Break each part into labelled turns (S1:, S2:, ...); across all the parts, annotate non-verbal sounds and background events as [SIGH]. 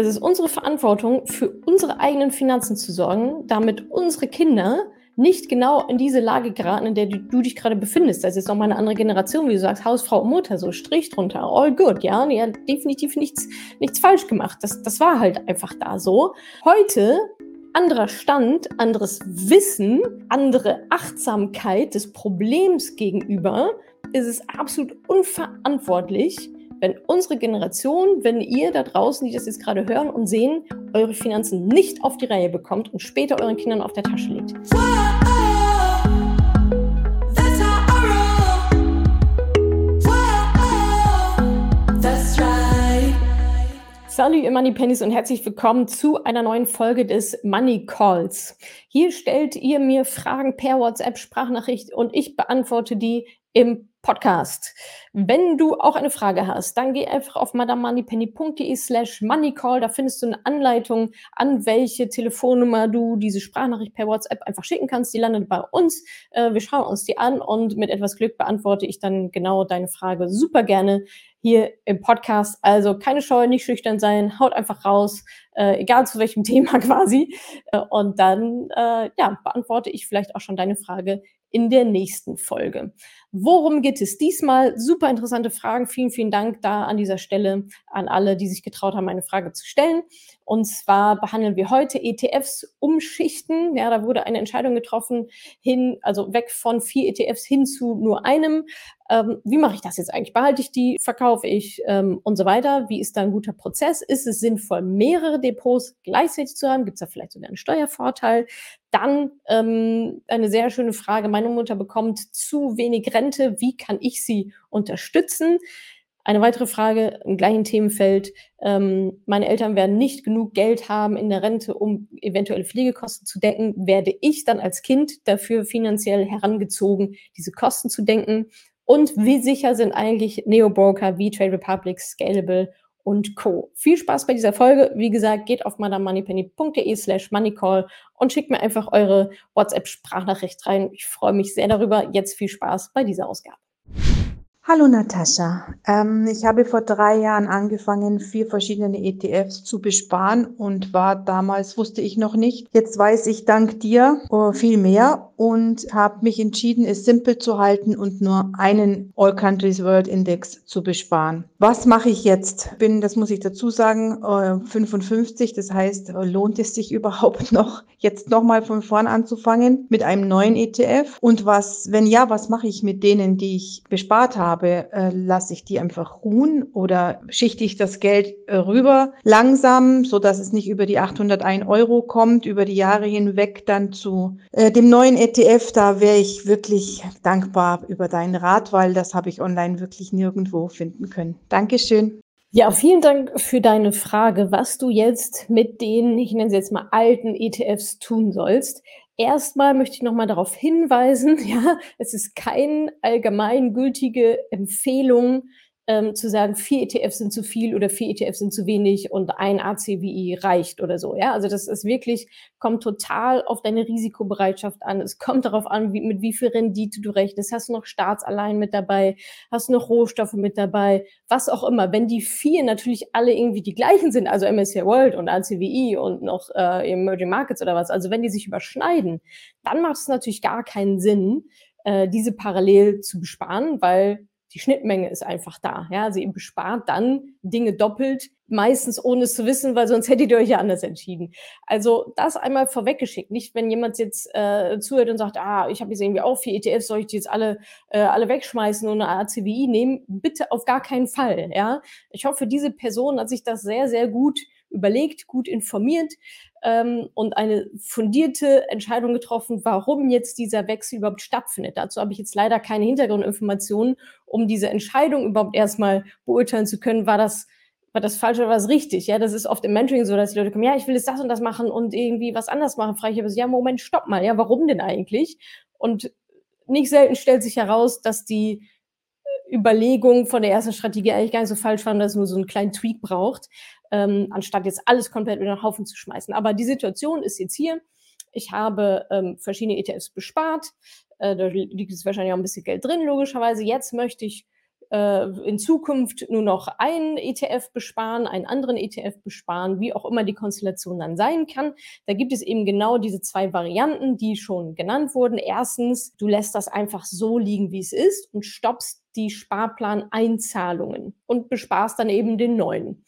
S1: Es ist unsere Verantwortung, für unsere eigenen Finanzen zu sorgen, damit unsere Kinder nicht genau in diese Lage geraten, in der du, du dich gerade befindest. Das ist nochmal eine andere Generation, wie du sagst, Hausfrau und Mutter, so Strich drunter, all good, ja. Und definitiv nichts, nichts falsch gemacht. Das, das war halt einfach da so. Heute anderer Stand, anderes Wissen, andere Achtsamkeit des Problems gegenüber, ist es absolut unverantwortlich, wenn unsere Generation, wenn ihr da draußen, die das jetzt gerade hören und sehen, eure Finanzen nicht auf die Reihe bekommt und später euren Kindern auf der Tasche liegt. Salut, ihr Money Pennies und herzlich willkommen zu einer neuen Folge des Money Calls. Hier stellt ihr mir Fragen per WhatsApp, Sprachnachricht und ich beantworte die im Podcast. Wenn du auch eine Frage hast, dann geh einfach auf madamoneypenny.de slash moneycall. Da findest du eine Anleitung, an welche Telefonnummer du diese Sprachnachricht per WhatsApp einfach schicken kannst. Die landet bei uns. Äh, wir schauen uns die an und mit etwas Glück beantworte ich dann genau deine Frage super gerne hier im Podcast. Also keine Scheu, nicht schüchtern sein, haut einfach raus, äh, egal zu welchem [LAUGHS] Thema quasi. Äh, und dann ja, beantworte ich vielleicht auch schon deine Frage in der nächsten Folge. Worum geht es diesmal? Super interessante Fragen. Vielen, vielen Dank da an dieser Stelle an alle, die sich getraut haben, eine Frage zu stellen. Und zwar behandeln wir heute ETFs umschichten. Ja, da wurde eine Entscheidung getroffen, hin, also weg von vier ETFs hin zu nur einem. Ähm, wie mache ich das jetzt eigentlich? Behalte ich die, verkaufe ich ähm, und so weiter? Wie ist da ein guter Prozess? Ist es sinnvoll, mehrere Depots gleichzeitig zu haben? Gibt es da vielleicht sogar einen Steuervorteil? Dann ähm, eine sehr schöne Frage. Meine Mutter bekommt zu wenig Rente. Wie kann ich sie unterstützen? Eine weitere Frage im gleichen Themenfeld. Ähm, meine Eltern werden nicht genug Geld haben in der Rente, um eventuelle Pflegekosten zu decken. Werde ich dann als Kind dafür finanziell herangezogen, diese Kosten zu denken? Und wie sicher sind eigentlich Neobroker wie Trade Republic, Scalable und Co. Viel Spaß bei dieser Folge. Wie gesagt, geht auf madamoneypenny.de slash moneycall und schickt mir einfach eure WhatsApp-Sprachnachricht rein. Ich freue mich sehr darüber. Jetzt viel Spaß bei dieser Ausgabe.
S2: Hallo Natascha. Ähm, ich habe vor drei Jahren angefangen, vier verschiedene ETFs zu besparen und war damals, wusste ich noch nicht. Jetzt weiß ich dank dir uh, viel mehr und habe mich entschieden, es simpel zu halten und nur einen All Countries World Index zu besparen. Was mache ich jetzt? Bin, das muss ich dazu sagen, uh, 55. Das heißt, uh, lohnt es sich [LAUGHS] überhaupt noch, jetzt nochmal von vorn anzufangen mit einem neuen ETF? Und was, wenn ja, was mache ich mit denen, die ich bespart habe? Habe, äh, lasse ich die einfach ruhen oder schichte ich das Geld äh, rüber langsam, so dass es nicht über die 801 Euro kommt, über die Jahre hinweg dann zu äh, dem neuen ETF. Da wäre ich wirklich dankbar über deinen Rat, weil das habe ich online wirklich nirgendwo finden können. Dankeschön.
S1: Ja, vielen Dank für deine Frage, was du jetzt mit den, ich nenne sie jetzt mal alten ETFs tun sollst. Erstmal möchte ich nochmal darauf hinweisen, [LAUGHS] ja, es ist keine allgemeingültige Empfehlung, ähm, zu sagen, vier ETFs sind zu viel oder vier ETFs sind zu wenig und ein ACWI reicht oder so. Ja, also das ist wirklich, kommt total auf deine Risikobereitschaft an. Es kommt darauf an, wie, mit wie viel Rendite du rechnest. Hast du noch Staatsallein mit dabei? Hast du noch Rohstoffe mit dabei? Was auch immer. Wenn die vier natürlich alle irgendwie die gleichen sind, also MSCI World und ACWI und noch äh, Emerging Markets oder was, also wenn die sich überschneiden, dann macht es natürlich gar keinen Sinn, äh, diese parallel zu besparen, weil die Schnittmenge ist einfach da. Ja, sie bespart dann Dinge doppelt, meistens ohne es zu wissen, weil sonst hättet ihr euch ja anders entschieden. Also das einmal vorweggeschickt. Nicht, wenn jemand jetzt äh, zuhört und sagt, ah, ich habe jetzt irgendwie auch vier ETFs, soll ich die jetzt alle, äh, alle wegschmeißen und eine ACWI nehmen? Bitte auf gar keinen Fall. Ja, ich hoffe, diese Person hat sich das sehr, sehr gut überlegt, gut informiert ähm, und eine fundierte Entscheidung getroffen, warum jetzt dieser Wechsel überhaupt stattfindet. Dazu habe ich jetzt leider keine Hintergrundinformationen, um diese Entscheidung überhaupt erstmal beurteilen zu können, war das war das falsch oder war das richtig? Ja, das ist oft im Mentoring so, dass die Leute kommen, ja, ich will jetzt das und das machen und irgendwie was anders machen. Frage ich aber ja, Moment, stopp mal, ja, warum denn eigentlich? Und nicht selten stellt sich heraus, dass die Überlegung von der ersten Strategie eigentlich gar nicht so falsch war, dass es nur so einen kleinen Tweak braucht ähm, anstatt jetzt alles komplett über den Haufen zu schmeißen. Aber die Situation ist jetzt hier. Ich habe ähm, verschiedene ETFs bespart. Äh, da liegt jetzt wahrscheinlich auch ein bisschen Geld drin, logischerweise. Jetzt möchte ich äh, in Zukunft nur noch einen ETF besparen, einen anderen ETF besparen, wie auch immer die Konstellation dann sein kann. Da gibt es eben genau diese zwei Varianten, die schon genannt wurden. Erstens, du lässt das einfach so liegen, wie es ist und stoppst die Sparplaneinzahlungen und besparst dann eben den neuen.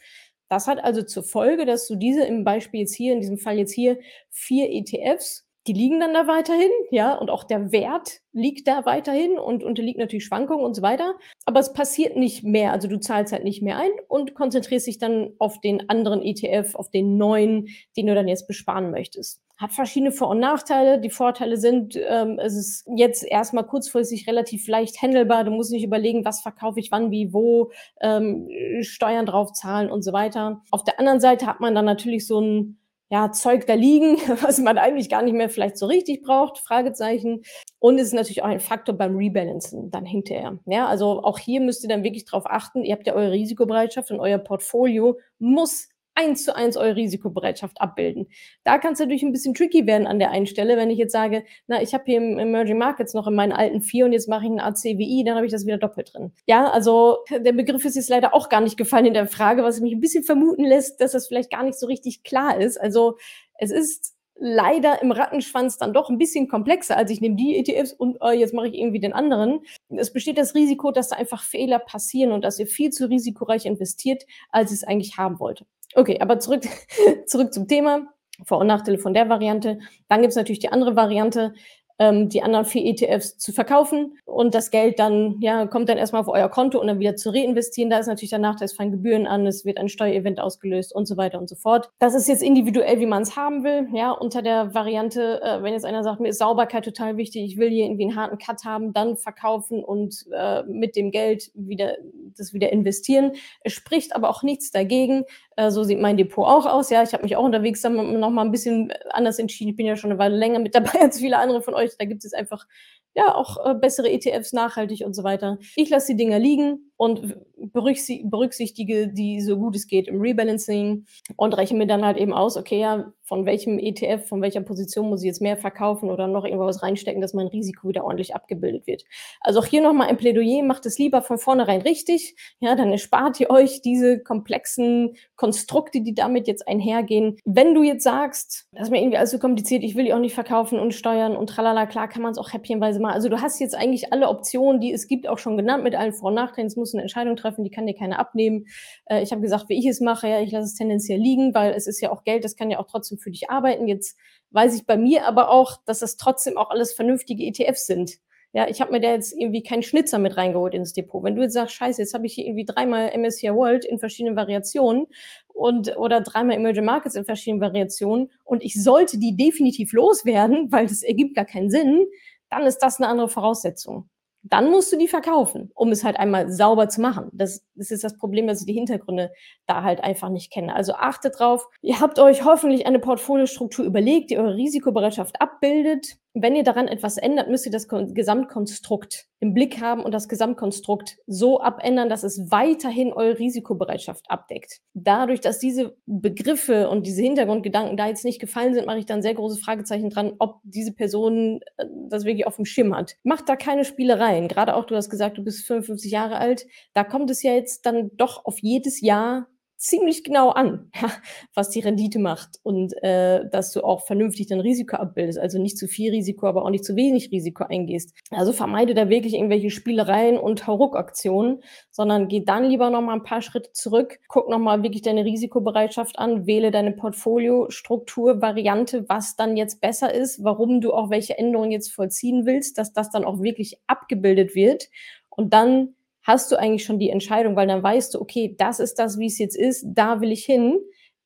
S1: Das hat also zur Folge, dass du diese im Beispiel jetzt hier, in diesem Fall jetzt hier, vier ETFs die liegen dann da weiterhin, ja, und auch der Wert liegt da weiterhin und unterliegt natürlich Schwankungen und so weiter. Aber es passiert nicht mehr, also du zahlst halt nicht mehr ein und konzentrierst dich dann auf den anderen ETF, auf den neuen, den du dann jetzt besparen möchtest. Hat verschiedene Vor- und Nachteile. Die Vorteile sind, ähm, es ist jetzt erstmal kurzfristig relativ leicht handelbar. Du musst nicht überlegen, was verkaufe ich wann, wie, wo, ähm, Steuern drauf zahlen und so weiter. Auf der anderen Seite hat man dann natürlich so ein ja, Zeug da liegen, [LAUGHS] was man eigentlich gar nicht mehr vielleicht so richtig braucht, Fragezeichen. Und es ist natürlich auch ein Faktor beim Rebalancen dann hinterher. Ja, also auch hier müsst ihr dann wirklich drauf achten. Ihr habt ja eure Risikobereitschaft und euer Portfolio muss eins zu eins eure Risikobereitschaft abbilden. Da kann es natürlich ein bisschen tricky werden an der einen Stelle, wenn ich jetzt sage, na, ich habe hier im Emerging Markets noch in meinen alten vier und jetzt mache ich einen ACWI, dann habe ich das wieder doppelt drin. Ja, also der Begriff ist jetzt leider auch gar nicht gefallen in der Frage, was mich ein bisschen vermuten lässt, dass das vielleicht gar nicht so richtig klar ist. Also es ist leider im Rattenschwanz dann doch ein bisschen komplexer, als ich nehme die ETFs und äh, jetzt mache ich irgendwie den anderen. Es besteht das Risiko, dass da einfach Fehler passieren und dass ihr viel zu risikoreich investiert, als ihr es eigentlich haben wollt. Okay, aber zurück, [LAUGHS] zurück zum Thema. Vor- und Nachteile von der Variante. Dann gibt es natürlich die andere Variante, ähm, die anderen vier ETFs zu verkaufen und das Geld dann, ja, kommt dann erstmal auf euer Konto und dann wieder zu reinvestieren. Da ist natürlich der Nachteil, es fallen Gebühren an, es wird ein Steuerevent ausgelöst und so weiter und so fort. Das ist jetzt individuell, wie man es haben will. Ja, unter der Variante, äh, wenn jetzt einer sagt, mir ist Sauberkeit total wichtig, ich will hier irgendwie einen harten Cut haben, dann verkaufen und äh, mit dem Geld wieder das wieder investieren. Es spricht aber auch nichts dagegen. Äh, so sieht mein Depot auch aus. Ja, ich habe mich auch unterwegs dann noch mal ein bisschen anders entschieden. Ich bin ja schon eine Weile länger mit dabei [LAUGHS] als viele andere von euch. Da gibt es einfach ja auch äh, bessere ETFs, nachhaltig und so weiter. Ich lasse die Dinger liegen und berücksichtige die so gut es geht im Rebalancing und rechne mir dann halt eben aus, okay, ja, von welchem ETF, von welcher Position muss ich jetzt mehr verkaufen oder noch irgendwas reinstecken, dass mein Risiko wieder ordentlich abgebildet wird. Also auch hier nochmal ein Plädoyer, macht es lieber von vornherein richtig, ja, dann erspart ihr euch diese komplexen Konstrukte, die damit jetzt einhergehen. Wenn du jetzt sagst, das ist mir irgendwie alles so kompliziert, ich will die auch nicht verkaufen und steuern und tralala, klar kann man es auch häppchenweise machen. Also du hast jetzt eigentlich alle Optionen, die es gibt, auch schon genannt mit allen Vor- und Nachteilen. Muss eine Entscheidung treffen, die kann dir keiner abnehmen. Äh, ich habe gesagt, wie ich es mache, ja, ich lasse es tendenziell liegen, weil es ist ja auch Geld, das kann ja auch trotzdem für dich arbeiten. Jetzt weiß ich bei mir aber auch, dass das trotzdem auch alles vernünftige ETFs sind. Ja, ich habe mir da jetzt irgendwie keinen Schnitzer mit reingeholt ins Depot. Wenn du jetzt sagst, scheiße, jetzt habe ich hier irgendwie dreimal MSCI World in verschiedenen Variationen und oder dreimal Emerging Markets in verschiedenen Variationen und ich sollte die definitiv loswerden, [LAUGHS] weil das ergibt gar keinen Sinn, dann ist das eine andere Voraussetzung dann musst du die verkaufen, um es halt einmal sauber zu machen. Das, das ist das Problem, dass ich die Hintergründe da halt einfach nicht kenne. Also achtet drauf. Ihr habt euch hoffentlich eine Portfoliostruktur überlegt, die eure Risikobereitschaft abbildet wenn ihr daran etwas ändert, müsst ihr das Gesamtkonstrukt im Blick haben und das Gesamtkonstrukt so abändern, dass es weiterhin eure Risikobereitschaft abdeckt. Dadurch, dass diese Begriffe und diese Hintergrundgedanken da jetzt nicht gefallen sind, mache ich dann sehr große Fragezeichen dran, ob diese Person äh, das wirklich auf dem Schirm hat. Macht da keine Spielereien. Gerade auch, du hast gesagt, du bist 55 Jahre alt. Da kommt es ja jetzt dann doch auf jedes Jahr ziemlich genau an, [LAUGHS] ja, was die Rendite macht und äh, dass du auch vernünftig dein Risiko abbildest, also nicht zu viel Risiko, aber auch nicht zu wenig Risiko eingehst. Also vermeide da wirklich irgendwelche Spielereien und Hauruck-Aktionen, sondern geh dann lieber noch mal ein paar Schritte zurück, guck noch mal wirklich deine Risikobereitschaft an, wähle deine Portfolio-Struktur, Variante, was dann jetzt besser ist, warum du auch welche Änderungen jetzt vollziehen willst, dass das dann auch wirklich abgebildet wird und dann hast du eigentlich schon die Entscheidung, weil dann weißt du, okay, das ist das, wie es jetzt ist, da will ich hin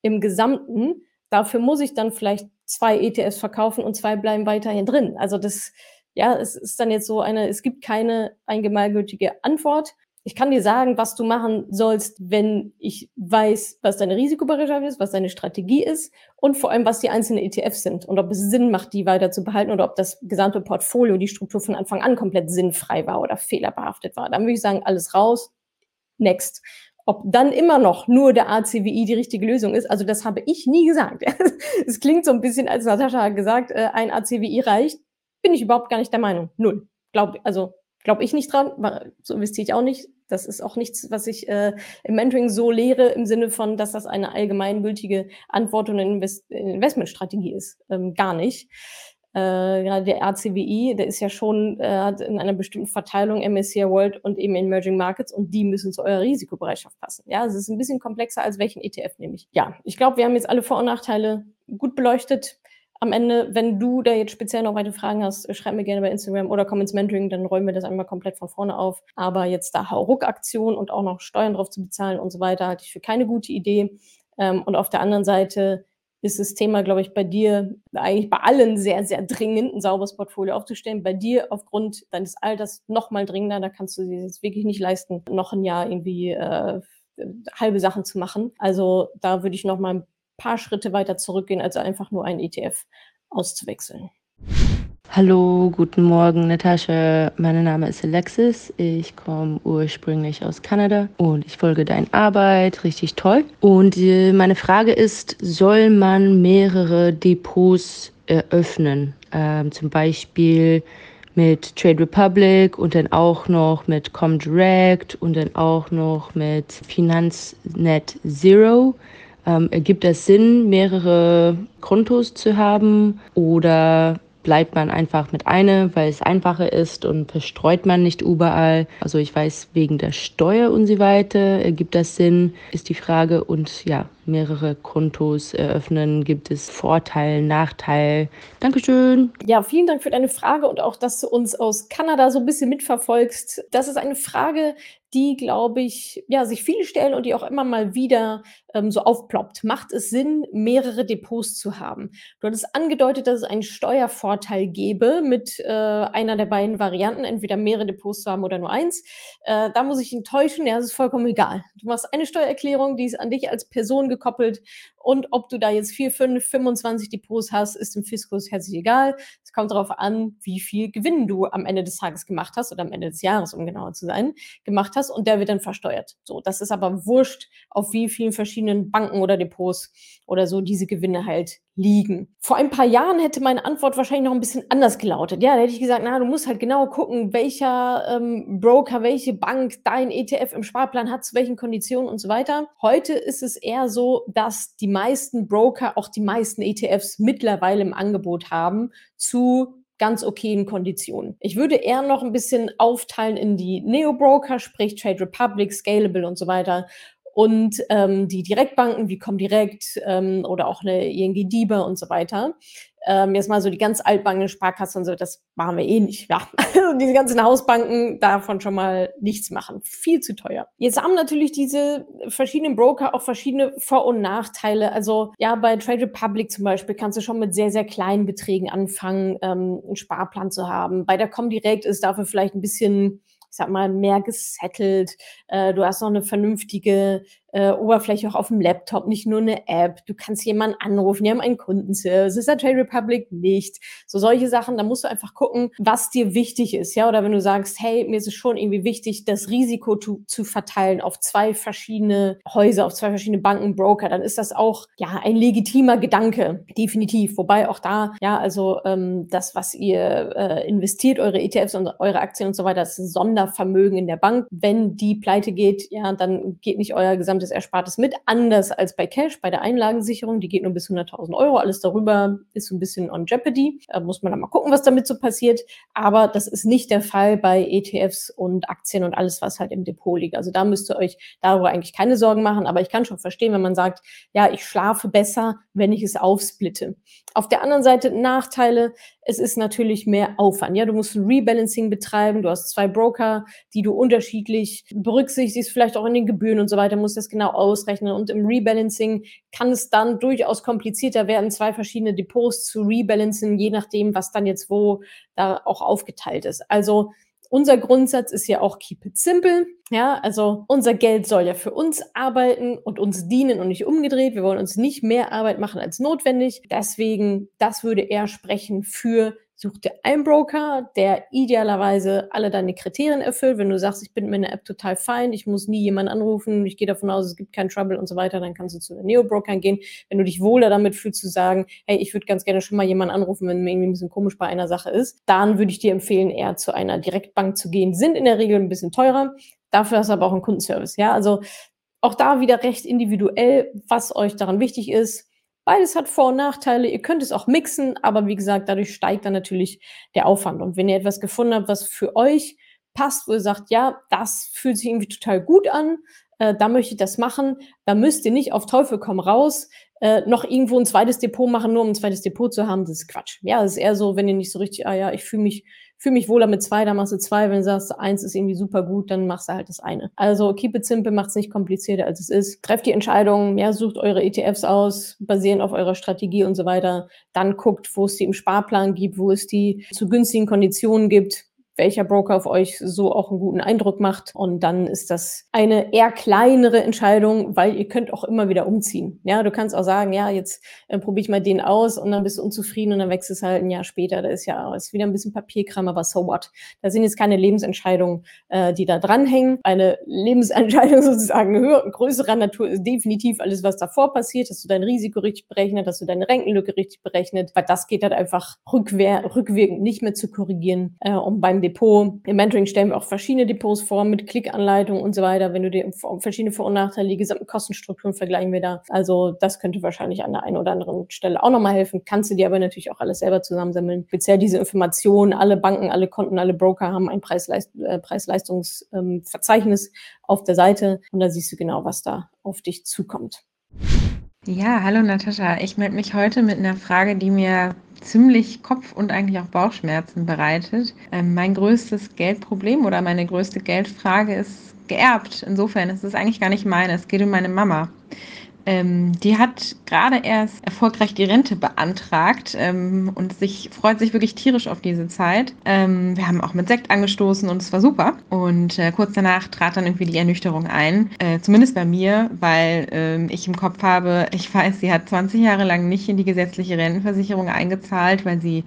S1: im Gesamten. Dafür muss ich dann vielleicht zwei ETFs verkaufen und zwei bleiben weiterhin drin. Also das, ja, es ist dann jetzt so eine, es gibt keine eingemalgültige Antwort, ich kann dir sagen, was du machen sollst, wenn ich weiß, was deine Risikobereitschaft ist, was deine Strategie ist und vor allem, was die einzelnen ETFs sind und ob es Sinn macht, die weiter zu behalten oder ob das gesamte Portfolio, die Struktur von Anfang an komplett sinnfrei war oder fehlerbehaftet war. Dann würde ich sagen, alles raus, next. Ob dann immer noch nur der ACWI die richtige Lösung ist, also das habe ich nie gesagt. [LAUGHS] Es klingt so ein bisschen, als Natascha hat gesagt, äh, ein ACWI reicht, bin ich überhaupt gar nicht der Meinung. Null. Glaub, also glaube ich nicht dran, so investiere ich auch nicht Das ist auch nichts, was ich äh, im Mentoring so lehre, im Sinne von, dass das eine allgemeingültige Antwort und eine Invest Investmentstrategie ist. Ähm, gar nicht. Äh, gerade der RCWI, der ist ja schon äh, in einer bestimmten Verteilung MSCI World und eben Emerging Markets und die müssen zu eurer Risikobereitschaft passen. Ja, es ist ein bisschen komplexer, als welchen ETF nehme ich. Ja, ich glaube, wir haben jetzt alle Vor- und Nachteile gut beleuchtet. Am Ende, wenn du da jetzt speziell noch weitere Fragen hast, schreib mir gerne bei Instagram oder komm ins Mentoring, dann räumen wir das einmal komplett von vorne auf. Aber jetzt da Hauruck-Aktion und auch noch Steuern drauf zu bezahlen und so weiter, halte ich für keine gute Idee. Ähm, und auf der anderen Seite ist das Thema, glaube ich, bei dir eigentlich bei allen sehr, sehr dringend, ein sauberes Portfolio aufzustellen. Bei dir aufgrund deines Alters noch mal dringender. Da kannst du dir jetzt wirklich nicht leisten, noch ein Jahr irgendwie äh, halbe Sachen zu machen. Also da würde ich noch mal ein paar Schritte weiter zurückgehen, als einfach nur einen ETF auszuwechseln.
S3: Hallo, guten Morgen, Natascha. Mein Name ist Alexis. Ich komme ursprünglich aus Kanada und ich folge deiner Arbeit. Richtig toll. Und äh, meine Frage ist, soll man mehrere Depots eröffnen? Ähm, zum Beispiel mit Trade Republic und dann auch noch mit Comdirect und dann auch noch mit Finanznet Zero. Ähm, ergibt es Sinn, mehrere Kontos zu haben oder bleibt man einfach mit einer, weil es einfacher ist und verstreut man nicht überall. Also ich weiß, wegen der Steuer und so weiter ergibt das Sinn, ist die Frage. Und ja, mehrere Kontos eröffnen, gibt es Vorteile, Nachteile. Dankeschön.
S1: Ja, vielen Dank für deine Frage und auch, dass du uns aus Kanada so ein bisschen mitverfolgst. Das ist eine Frage, die, glaube ich, ja, sich viele stellen und die auch immer mal wieder ähm, so aufploppt. Macht es Sinn, mehrere Depots zu haben? Du hattest angedeutet, dass es einen Steuervorteil gäbe mit äh, einer der beiden Varianten, entweder mehrere Depots zu haben oder nur eins. Äh, da muss ich enttäuschen, ja, es ist vollkommen egal. Du machst eine Steuererklärung, die ist an dich als Person gekoppelt und ob du da jetzt 4, 5, 25 Depots hast, ist dem Fiskus herzlich egal. Es kommt darauf an, wie viel Gewinn du am Ende des Tages gemacht hast oder am Ende des Jahres, um genauer zu sein, gemacht hast und der wird dann versteuert. So, das ist aber wurscht, auf wie vielen verschiedenen Banken oder Depots oder so diese Gewinne halt liegen. Vor ein paar Jahren hätte meine Antwort wahrscheinlich noch ein bisschen anders gelautet. Ja, da hätte ich gesagt, na, du musst halt genau gucken, welcher ähm, Broker, welche Bank dein ETF im Sparplan hat, zu welchen Konditionen und so weiter. Heute ist es eher so, dass die meisten Broker auch die meisten ETFs mittlerweile im Angebot haben zu ganz okayen Konditionen. Ich würde eher noch ein bisschen aufteilen in die Neo-Broker, sprich Trade Republic, Scalable und so weiter und ähm, die Direktbanken wie Comdirect ähm, oder auch eine ING DIBA und so weiter. Ähm, jetzt mal so die ganz altbanken Sparkassen und so, das machen wir eh nicht. Ja, [LAUGHS] also diese ganzen Hausbanken davon schon mal nichts machen. Viel zu teuer. Jetzt haben natürlich diese verschiedenen Broker auch verschiedene Vor- und Nachteile. Also ja, bei Trade Republic zum Beispiel kannst du schon mit sehr, sehr kleinen Beträgen anfangen, ähm, einen Sparplan zu haben. Bei der Comdirect ist dafür vielleicht ein bisschen ich sag mal, mehr gesettelt. Äh, du hast noch eine vernünftige äh, Oberfläche auch auf dem Laptop, nicht nur eine App. Du kannst jemanden anrufen, die haben einen Kundenservice. Ist der Trade Republic nicht. So solche Sachen, da musst du einfach gucken, was dir wichtig ist, ja. Oder wenn du sagst, hey, mir ist es schon irgendwie wichtig, das Risiko zu, zu verteilen auf zwei verschiedene Häuser, auf zwei verschiedene Banken, Broker, dann ist das auch ja ein legitimer Gedanke, definitiv. Wobei auch da, ja, also ähm, das, was ihr äh, investiert, eure ETFs und eure Aktien und so weiter, das ist Sondervermögen in der Bank. Wenn die pleite geht, ja, dann geht nicht euer gesamtes des Erspartes mit, anders als bei Cash, bei der Einlagensicherung. Die geht nur bis 100.000 Euro. Alles darüber ist so ein bisschen on Jeopardy. Da muss man dann mal gucken, was damit so passiert. Aber das ist nicht der Fall bei ETFs und Aktien und alles, was halt im Depot liegt. Also da müsst ihr euch darüber eigentlich keine Sorgen machen. Aber ich kann schon verstehen, wenn man sagt, ja, ich schlafe besser, wenn ich es aufsplitte. Auf der anderen Seite Nachteile, es ist natürlich mehr Aufwand. Ja, du musst ein Rebalancing betreiben, du hast zwei Broker, die du unterschiedlich berücksichtigst, vielleicht auch in den Gebühren und so weiter, musst das genau ausrechnen. Und im Rebalancing kann es dann durchaus komplizierter werden, zwei verschiedene Depots zu rebalancen, je nachdem, was dann jetzt wo da auch aufgeteilt ist. Also unser Grundsatz ist ja auch keep it simple. Ja, also unser Geld soll ja für uns arbeiten und uns dienen und nicht umgedreht. Wir wollen uns nicht mehr Arbeit machen als notwendig. Deswegen, das würde eher sprechen für Such dir einen Broker, der idealerweise alle deine Kriterien erfüllt. Wenn du sagst, ich bin mit einer App total fein, ich muss nie jemanden anrufen, ich gehe davon aus, es gibt keinen Trouble und so weiter, dann kannst du zu den Neo-Brokern gehen. Wenn du dich wohler damit fühlst zu sagen, hey, ich würde ganz gerne schon mal jemanden anrufen, wenn mir irgendwie ein bisschen komisch bei einer Sache ist, dann würde ich dir empfehlen, eher zu einer Direktbank zu gehen. Sind in der Regel ein bisschen teurer, Dafür hast du aber auch einen Kundenservice. Ja, also auch da wieder recht individuell, was euch daran wichtig ist. Beides hat Vor- und Nachteile. Ihr könnt es auch mixen, aber wie gesagt, dadurch steigt dann natürlich der Aufwand. Und wenn ihr etwas gefunden habt, was für euch passt, wo ihr sagt, ja, das fühlt sich irgendwie total gut an, äh, da möchte ich das machen, da müsst ihr nicht auf Teufel komm raus äh, noch irgendwo ein zweites Depot machen, nur um ein zweites Depot zu haben, das ist Quatsch. Ja, das ist eher so, wenn ihr nicht so richtig, ah ja, ich fühle mich fühle mich wohler mit zwei, dann machst du zwei. Wenn du sagst, eins ist irgendwie super gut, dann machst du halt das eine. Also keep it simple, macht es nicht komplizierter, als es ist. Trefft die Entscheidung, ja, sucht eure ETFs aus, basierend auf eurer Strategie und so weiter. Dann guckt, wo es die im Sparplan gibt, wo es die zu günstigen Konditionen gibt welcher Broker auf euch so auch einen guten Eindruck macht. Und dann ist das eine eher kleinere Entscheidung, weil ihr könnt auch immer wieder umziehen. Ja, du kannst auch sagen, ja, jetzt äh, probiere ich mal den aus und dann bist du unzufrieden und dann wechselst halt ein Jahr später. Da ist ja ist wieder ein bisschen Papierkram, aber so what? Da sind jetzt keine Lebensentscheidungen, äh, die da dranhängen. Eine Lebensentscheidung [LAUGHS] sozusagen höher, größerer Natur ist definitiv alles, was davor passiert, dass du dein Risiko richtig berechnet, dass du deine Rentenlücke richtig berechnet, weil das geht halt einfach rückwehr, rückwirkend nicht mehr zu korrigieren, äh, um beim Depot. Im Mentoring stellen wir auch verschiedene Depots vor mit Klickanleitung und so weiter. Wenn du dir verschiedene Vor- und Nachteile, die gesamten Kostenstrukturen vergleichen wir da. Also das könnte wahrscheinlich an der einen oder anderen Stelle auch nochmal helfen. Kannst du dir aber natürlich auch alles selber zusammensammeln. Speziell diese Informationen, alle Banken, alle Konten, alle Broker haben ein äh, Preis-Leistungsverzeichnis ähm, auf der Seite und da siehst du genau, was da auf dich zukommt.
S4: Ja, hallo Natascha. Ich melde mich heute mit einer Frage, die mir ziemlich Kopf- und eigentlich auch Bauchschmerzen bereitet. Ähm, mein größtes Geldproblem oder meine größte Geldfrage ist geerbt. Insofern ist es eigentlich gar nicht meine. Es geht um meine Mama. Ähm, die hat gerade erst erfolgreich die Rente beantragt ähm, und sich freut sich wirklich tierisch auf diese Zeit. Ähm, wir haben auch mit Sekt angestoßen und es war super. Und äh, kurz danach trat dann irgendwie die Ernüchterung ein, äh, zumindest bei mir, weil äh, ich im Kopf habe, ich weiß, sie hat 20 Jahre lang nicht in die gesetzliche Rentenversicherung eingezahlt, weil sie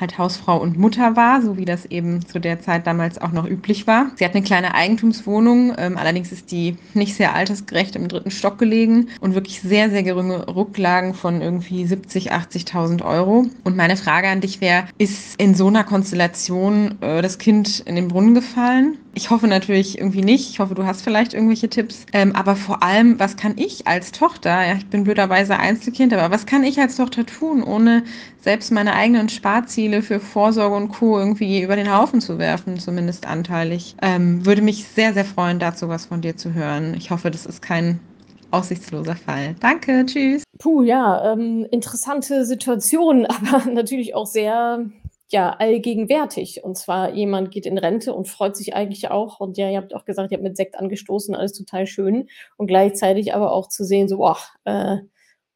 S4: halt Hausfrau und Mutter war, so wie das eben zu der Zeit damals auch noch üblich war. Sie hat eine kleine Eigentumswohnung, ähm, allerdings ist die nicht sehr altersgerecht im dritten Stock gelegen und wirklich sehr, sehr geringe Rücklagen von irgendwie 70, 80.000 Euro. Und meine Frage an dich wäre, ist in so einer Konstellation äh, das Kind in den Brunnen gefallen? Ich hoffe natürlich irgendwie nicht. Ich hoffe, du hast vielleicht irgendwelche Tipps. Ähm, aber vor allem, was kann ich als Tochter, ja, ich bin blöderweise Einzelkind, aber was kann ich als Tochter tun, ohne selbst meine eigenen Sparziele für Vorsorge und Co. irgendwie über den Haufen zu werfen, zumindest anteilig? Ähm, würde mich sehr, sehr freuen, dazu was von dir zu hören. Ich hoffe, das ist kein aussichtsloser Fall. Danke, tschüss.
S1: Puh, ja, ähm, interessante Situation, [LAUGHS] aber natürlich auch sehr ja allgegenwärtig. Und zwar jemand geht in Rente und freut sich eigentlich auch. Und ja, ihr habt auch gesagt, ihr habt mit Sekt angestoßen, alles total schön. Und gleichzeitig aber auch zu sehen, so, boah, äh,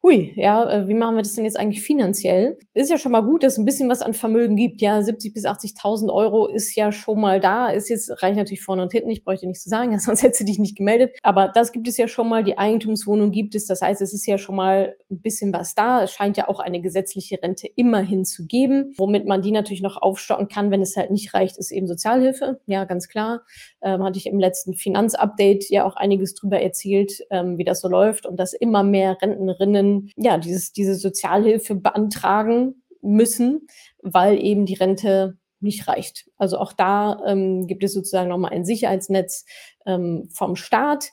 S1: hui, ja, äh, wie machen wir das denn jetzt eigentlich finanziell? Ist ja schon mal gut, dass es ein bisschen was an Vermögen gibt. Ja, 70 bis 80.000 Euro ist ja schon mal da. Ist jetzt, reicht natürlich vorne und hinten. Ich bräuchte nichts zu sagen, [LAUGHS] sonst hättest du dich nicht gemeldet. Aber das gibt es ja schon mal. Die Eigentumswohnung gibt es. Das heißt, es ist ja schon mal ein bisschen was da. Es scheint ja auch eine gesetzliche Rente immerhin zu geben. Womit man die natürlich noch aufstocken kann, wenn es halt nicht reicht, ist eben Sozialhilfe. Ja, ganz klar. Ähm, hatte ich im letzten Finanzupdate ja auch einiges drüber erzählt, ähm, wie das so läuft und dass immer mehr Rentnerinnen ja, dieses, diese Sozialhilfe beantragen müssen, weil eben die Rente nicht reicht. Also auch da ähm, gibt es sozusagen nochmal ein Sicherheitsnetz ähm, vom Staat.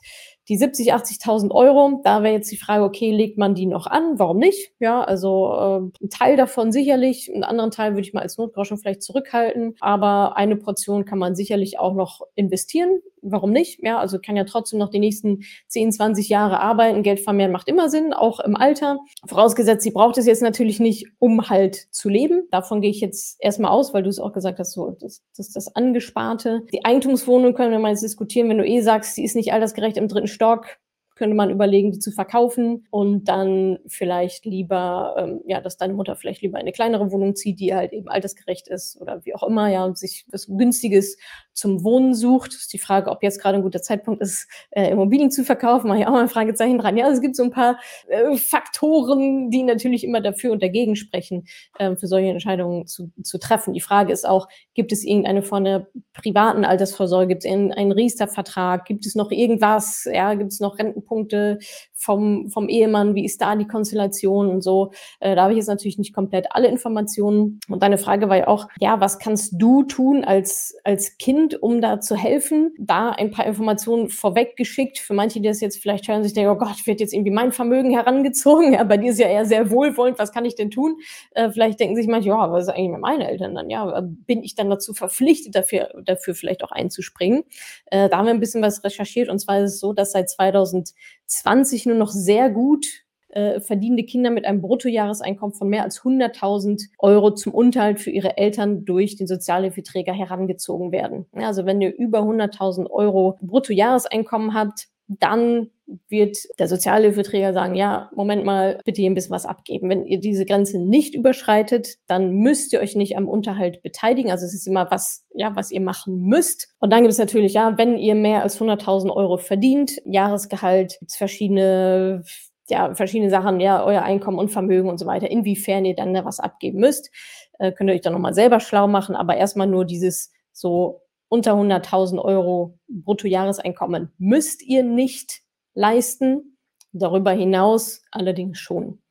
S1: Die 70, 80.000 Euro, da wäre jetzt die Frage, okay, legt man die noch an? Warum nicht? Ja, also äh, ein Teil davon sicherlich, einen anderen Teil würde ich mal als Notgroschen vielleicht zurückhalten, aber eine Portion kann man sicherlich auch noch investieren warum nicht? Ja, also kann ja trotzdem noch die nächsten 10, 20 Jahre arbeiten. Geld vermehren macht immer Sinn, auch im Alter. Vorausgesetzt, sie braucht es jetzt natürlich nicht, um halt zu leben. Davon gehe ich jetzt erstmal aus, weil du es auch gesagt hast, so, das, das das Angesparte. Die Eigentumswohnung können wir mal jetzt diskutieren, wenn du eh sagst, sie ist nicht altersgerecht im dritten Stock könnte man überlegen, die zu verkaufen und dann vielleicht lieber, ähm, ja, dass deine Mutter vielleicht lieber eine kleinere Wohnung zieht, die halt eben altersgerecht ist oder wie auch immer, ja, und sich was Günstiges zum Wohnen sucht. Ist die Frage, ob jetzt gerade ein guter Zeitpunkt ist, äh, Immobilien zu verkaufen, mache ich auch mal ein Fragezeichen dran. Ja, also es gibt so ein paar äh, Faktoren, die natürlich immer dafür und dagegen sprechen, äh, für solche Entscheidungen zu, zu treffen. Die Frage ist auch, gibt es irgendeine von der privaten Altersvorsorge, gibt es einen Riester-Vertrag, gibt es noch irgendwas, ja, gibt es noch Rentenpunkte vom, vom Ehemann, wie ist da die Konstellation und so. Äh, da habe ich jetzt natürlich nicht komplett alle Informationen. Und deine Frage war ja auch, ja, was kannst du tun als, als Kind, spannend, um da zu helfen. Da ein paar Informationen vorweggeschickt. Für manche, die das jetzt vielleicht hören, sich denken, oh Gott, wird jetzt irgendwie mein Vermögen herangezogen. [LAUGHS] Ja, bei dir ist ja eher sehr wohlwollend. Was kann ich denn tun? Äh, vielleicht denken sich manche, ja, was ist eigentlich mit meinen Eltern dann? Ja, bin ich dann dazu verpflichtet, dafür, dafür vielleicht auch einzuspringen? Äh, da haben wir ein bisschen was recherchiert. Und zwar ist es so, dass seit 2020 nur noch sehr gut äh, verdienende Kinder mit einem Bruttojahreseinkommen von mehr als 100.000 Euro zum Unterhalt für ihre Eltern durch den Sozialhilfeträger herangezogen werden. Also wenn ihr über 100.000 Euro Bruttojahreseinkommen habt, dann wird der Sozialhilfeträger sagen, ja, Moment mal, bitte hier ein bisschen was abgeben. Wenn ihr diese Grenze nicht überschreitet, dann müsst ihr euch nicht am Unterhalt beteiligen. Also es ist immer was, ja, was ihr machen müsst. Und dann gibt es natürlich, ja, wenn ihr mehr als 100.000 Euro verdient, Jahresgehalt, gibt es verschiedene ja, verschiedene Sachen, ja, euer Einkommen und Vermögen und so weiter, inwiefern ihr dann da was abgeben müsst. Äh, könnt ihr euch dann nochmal selber schlau machen, aber erstmal nur dieses so unter 100.000 Euro Bruttojahreseinkommen müsst ihr nicht leisten. Darüber hinaus allerdings schon.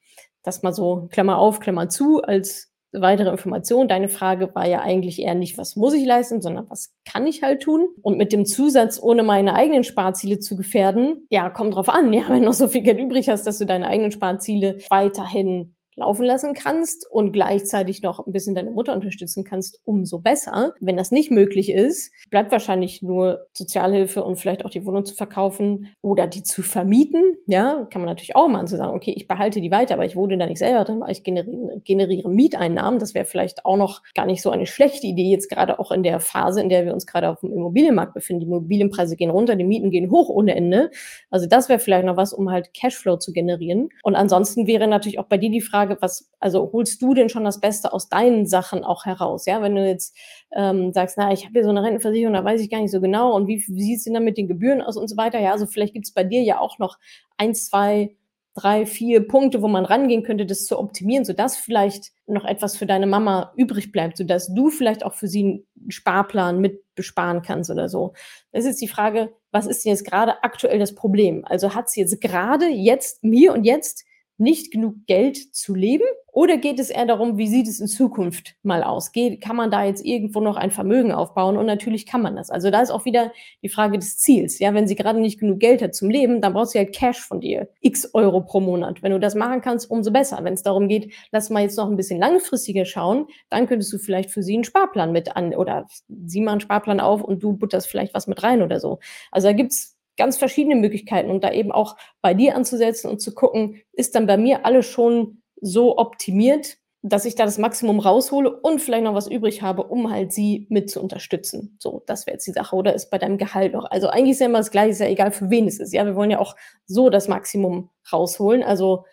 S1: Das mal so Klammer auf, Klammer zu als weitere Informationen. Deine Frage war ja eigentlich eher nicht, was muss ich leisten, sondern was kann ich halt tun? Und mit dem Zusatz, ohne meine eigenen Sparziele zu gefährden, ja, kommt drauf an. Ja, [LAUGHS] wenn du noch so viel Geld übrig hast, dass du deine eigenen Sparziele weiterhin laufen lassen kannst und gleichzeitig noch ein bisschen deine Mutter unterstützen kannst, umso besser. Wenn das nicht möglich ist, bleibt wahrscheinlich nur Sozialhilfe und vielleicht auch die Wohnung zu verkaufen oder die zu vermieten. Ja, kann man natürlich auch mal so sagen, okay, ich behalte die weiter, aber ich wohne da nicht selber drin, weil ich generiere, generiere Mieteinnahmen. Das wäre vielleicht auch noch gar nicht so eine schlechte Idee, jetzt gerade auch in der Phase, in der wir uns gerade auf dem Immobilienmarkt befinden. Die Immobilienpreise gehen runter, die Mieten gehen hoch ohne Ende. Also das wäre vielleicht noch was, um halt Cashflow zu generieren. Und ansonsten wäre natürlich auch bei dir die Frage, Frage, was, also holst du denn schon das Beste aus deinen Sachen auch heraus? Ja, wenn du jetzt ähm, sagst, na, ich habe hier so eine Rentenversicherung, da weiß ich gar nicht so genau und wie, wie sieht es denn dann mit den Gebühren aus und so weiter? Ja, also vielleicht gibt es bei dir ja auch noch ein, zwei, drei, vier Punkte, wo man rangehen könnte, das zu optimieren, sodass vielleicht noch etwas für deine Mama übrig bleibt, sodass du vielleicht auch für sie einen Sparplan mit besparen kannst oder so. Das ist die Frage, was ist jetzt gerade aktuell das Problem? Also hat sie jetzt gerade jetzt, mir und jetzt nicht genug Geld zu leben? Oder geht es eher darum, wie sieht es in Zukunft mal aus? Geht, kann man da jetzt irgendwo noch ein Vermögen aufbauen? Und natürlich kann man das. Also da ist auch wieder die Frage des Ziels. Ja, wenn sie gerade nicht genug Geld hat zum Leben, dann braucht sie halt Cash von dir. X Euro pro Monat. Wenn du das machen kannst, umso besser. Wenn es darum geht, lass mal jetzt noch ein bisschen langfristiger schauen, dann könntest du vielleicht für sie einen Sparplan mit an oder sie mal einen Sparplan auf und du butterst vielleicht was mit rein oder so. Also da gibt's ganz verschiedene Möglichkeiten und da eben auch bei dir anzusetzen und zu gucken, ist dann bei mir alles schon so optimiert, dass ich da das Maximum raushole und vielleicht noch was übrig habe, um halt sie mit zu unterstützen. So, das wäre jetzt die Sache. Oder ist bei deinem Gehalt noch? Also eigentlich ist ja immer das Gleiche, ist ja egal für wen es ist. Ja, wir wollen ja auch so das Maximum rausholen. Also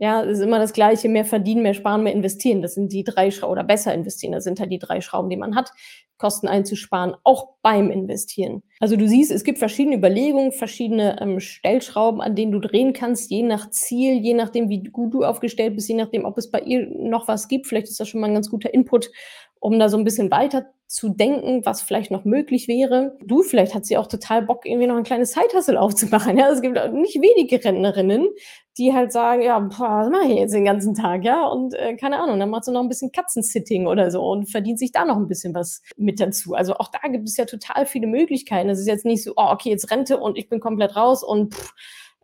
S1: ja, es ist immer das Gleiche, mehr verdienen, mehr sparen, mehr investieren. Das sind die drei Schrauben, oder besser investieren. Das sind halt die drei Schrauben, die man hat, Kosten einzusparen, auch beim Investieren. Also du siehst, es gibt verschiedene Überlegungen, verschiedene ähm, Stellschrauben, an denen du drehen kannst, je nach Ziel, je nachdem, wie gut du aufgestellt bist, je nachdem, ob es bei ihr noch was gibt. Vielleicht ist das schon mal ein ganz guter Input, um da so ein bisschen weiter zu denken, was vielleicht noch möglich wäre. Du, vielleicht hat sie auch total Bock, irgendwie noch ein kleines Zeithassel aufzumachen. Ja, es gibt nicht wenige Rentnerinnen, die halt sagen, ja, boah, was mache ich jetzt den ganzen Tag, ja? Und äh, keine Ahnung, dann macht sie noch ein bisschen Katzensitting oder so und verdient sich da noch ein bisschen was mit dazu. Also auch da gibt es ja total viele Möglichkeiten. Es ist jetzt nicht so, oh, okay, jetzt Rente und ich bin komplett raus und pff,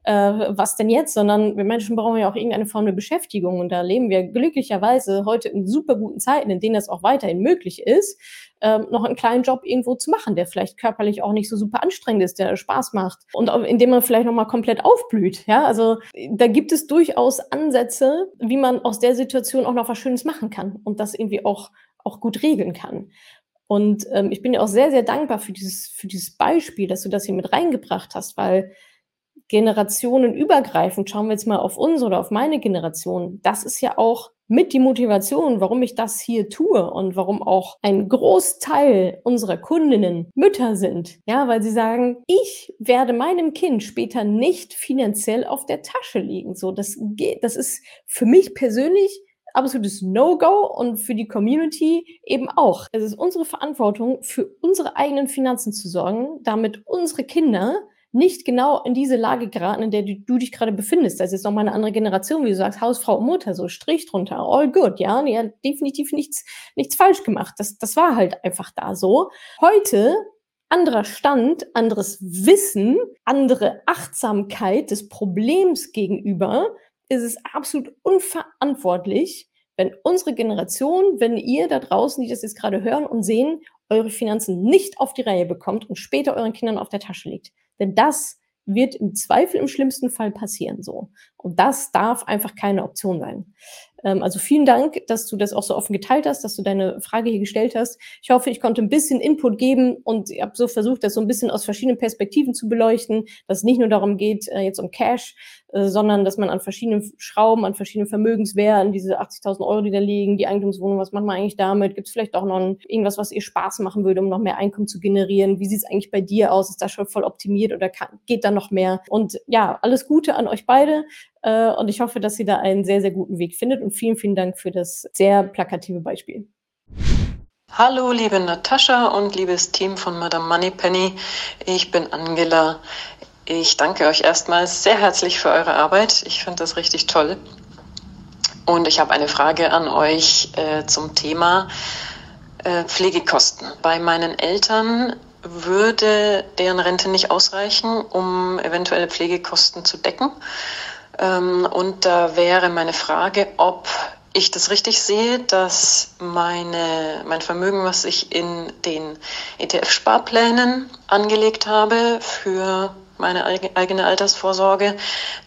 S1: äh, was denn jetzt, sondern wir Menschen brauchen ja auch irgendeine Form der Beschäftigung und da leben wir glücklicherweise heute in super guten Zeiten, in denen das auch weiterhin möglich ist, ähm, noch einen kleinen Job irgendwo zu machen, der vielleicht körperlich auch nicht so super anstrengend ist, der Spaß macht und in dem man vielleicht nochmal komplett aufblüht. Ja, also da gibt es durchaus Ansätze, wie man aus der Situation auch noch was Schönes machen kann und das irgendwie auch, auch gut regeln kann. Und ähm, ich bin dir auch sehr, sehr dankbar für dieses, für dieses Beispiel, dass du das hier mit reingebracht hast, weil generationenübergreifend, schauen wir jetzt mal auf uns oder auf meine Generation, das ist ja auch mit die Motivation, warum ich das hier tue und warum auch ein Großteil unserer Kundinnen Mütter sind. Ja, weil sie sagen, ich werde meinem Kind später nicht finanziell auf der Tasche liegen. So, das geht, das ist für mich persönlich absolutes No-Go und für die Community eben auch. Es ist unsere Verantwortung, für unsere eigenen Finanzen zu sorgen, damit unsere Kinder nicht genau in diese Lage geraten, in der du, du dich gerade befindest. Das ist nochmal eine andere Generation, wie du sagst, Hausfrau und Mutter, so Strich drunter, all good, ja, die hat definitiv nichts, nichts falsch gemacht. Das, das war halt einfach da so. Heute anderer Stand, anderes Wissen, andere Achtsamkeit des Problems gegenüber, ist es absolut unverantwortlich, wenn unsere Generation, wenn ihr da draußen, die das jetzt gerade hören und sehen, eure Finanzen nicht auf die Reihe bekommt und später euren Kindern auf der Tasche liegt. Denn das wird im Zweifel im schlimmsten Fall passieren so. Und das darf einfach keine Option sein. Ähm, also vielen Dank, dass du das auch so offen geteilt hast, dass du deine Frage hier gestellt hast. Ich hoffe, ich konnte ein bisschen Input geben und ich habe so versucht, das so ein bisschen aus verschiedenen Perspektiven zu beleuchten, dass es nicht nur darum geht, äh, jetzt um Cash, äh, sondern dass man an verschiedenen Schrauben, an verschiedenen Vermögenswerten, diese 80.000 Euro, die da liegen, die Eigentumswohnung, was macht man eigentlich damit? Gibt es vielleicht auch noch ein, irgendwas, was ihr Spaß machen würde, um noch mehr Einkommen zu generieren? Wie sieht es eigentlich bei dir aus? Ist das schon voll optimiert oder kann, geht da noch mehr? Und ja, alles Gute an euch beide. Äh, und ich hoffe, dass ihr da einen sehr, sehr guten Weg findet. Und vielen, vielen Dank für das sehr plakative Beispiel.
S5: Hallo, liebe Natascha und liebes Team von Madame Moneypenny. Ich bin Angela. Ich danke euch erstmals sehr herzlich für eure Arbeit. Ich finde das richtig toll. Und ich habe eine Frage an euch äh, zum Thema äh, Pflegekosten. Bei meinen Eltern würde deren Rente nicht ausreichen, um eventuelle Pflegekosten zu decken. Ähm, und da wäre meine Frage, ob ich das richtig sehe, dass meine, mein Vermögen, was ich in den ETF-Sparplänen angelegt habe für meine eigene Altersvorsorge,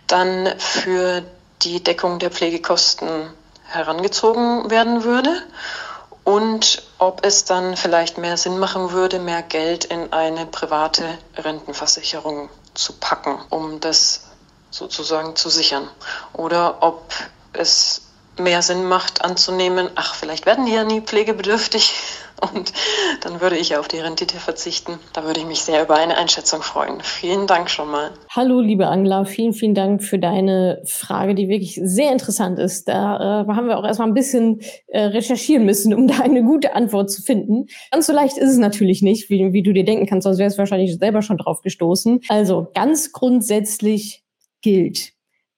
S5: dann für die Deckung der Pflegekosten herangezogen werden würde und ob es dann vielleicht mehr Sinn machen würde, mehr Geld in eine private Rentenversicherung zu packen, um das sozusagen zu sichern. Oder ob es mehr Sinn macht anzunehmen, ach, vielleicht werden die ja nie pflegebedürftig [LAUGHS] und dann würde ich auf die Rendite verzichten. Da würde ich mich sehr über eine Einschätzung freuen. Vielen Dank schon mal.
S1: Hallo, liebe Angela, vielen, vielen Dank für deine Frage, die wirklich sehr interessant ist. Da äh, haben wir auch erstmal ein bisschen äh, recherchieren müssen, um [LAUGHS] da eine gute Antwort zu finden. Ganz so leicht ist es natürlich nicht, wie, wie du dir denken kannst, sonst wärst du wahrscheinlich selber schon drauf gestoßen. Also ganz grundsätzlich gilt,